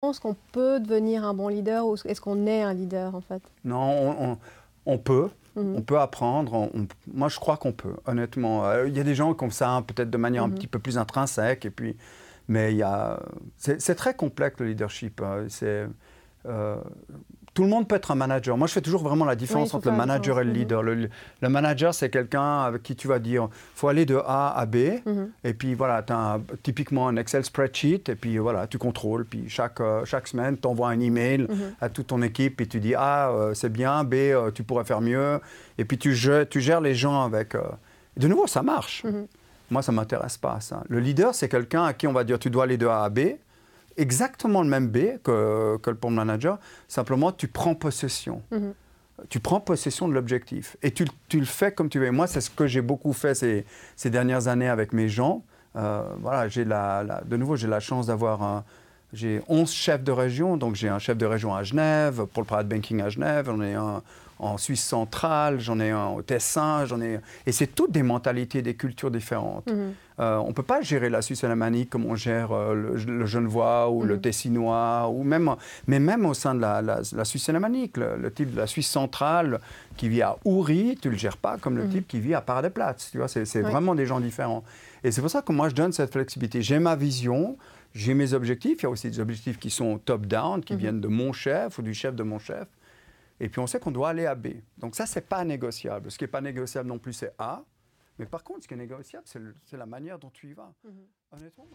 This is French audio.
penses qu'on peut devenir un bon leader ou est-ce qu'on est un leader en fait? Non, on, peut. Mhm. On peut apprendre. moi, je crois qu'on peut, honnêtement. Euh, il y a des gens qui ont ça peut-être de manière un mhm. petit peu plus intrinsèque. Et puis, mais il y a, c'est très complexe le leadership. Hein. C'est euh, tout le monde peut être un manager. Moi, je fais toujours vraiment la différence entre le manager et le leader. Le, manager, c'est quelqu'un avec qui tu vas dire, faut aller de A à B, mhm. et puis voilà, tu as typiquement un Excel spreadsheet, et puis voilà, tu contrôles, puis chaque, euh, chaque semaine, tu envoies un email mhm. à toute ton équipe, et tu dis, A, euh, c'est bien, B, euh, tu pourrais faire mieux, et puis tu, tu gères les gens avec... De nouveau, ça marche. Mhm. Moi, ça ne m'intéresse pas, ça. Le leader, c'est quelqu'un à qui on va dire, tu dois aller de A à B, exactement le même B que, que le pont manager, simplement tu prends possession. Mhm. Tu prends possession de l'objectif et tu, tu, le fais comme tu veux. Moi, c'est ce que j'ai beaucoup fait ces, ces, dernières années avec mes gens. Euh, voilà, j'ai la, de nouveau, j'ai la chance d'avoir un, j'ai 11 chefs de région, donc j'ai un chef de région à Genève, pour le private banking à Genève, j'en ai un en Suisse centrale, j'en ai un au Tessin, j'en ai... Et c'est toutes des mentalités, des cultures différentes. Mhm. Euh, on ne peut pas gérer la Suisse alémanique comme on gère euh, le, Genevois ou le mhm. Tessinois, ou même, mais même au sein de la, Suisse alémanique. Le, type de la Suisse centrale qui vit à Ouri, tu ne le gères pas comme le mhm. type qui vit à Paradeplatz. Tu vois, c'est vraiment des gens différents. Et c'est pour ça que moi, je donne cette flexibilité. J'ai ma vision, j'ai mes objectifs. Il y a aussi des objectifs qui sont top-down, qui viennent de mon chef ou du chef de mon chef. Et puis on sait qu'on doit aller à B. Donc ça, c'est pas négociable. Ce qui n'est pas négociable non plus, c'est A. Mais par contre, ce qui est négociable, c'est la manière dont tu y vas. Mhm. Honnêtement.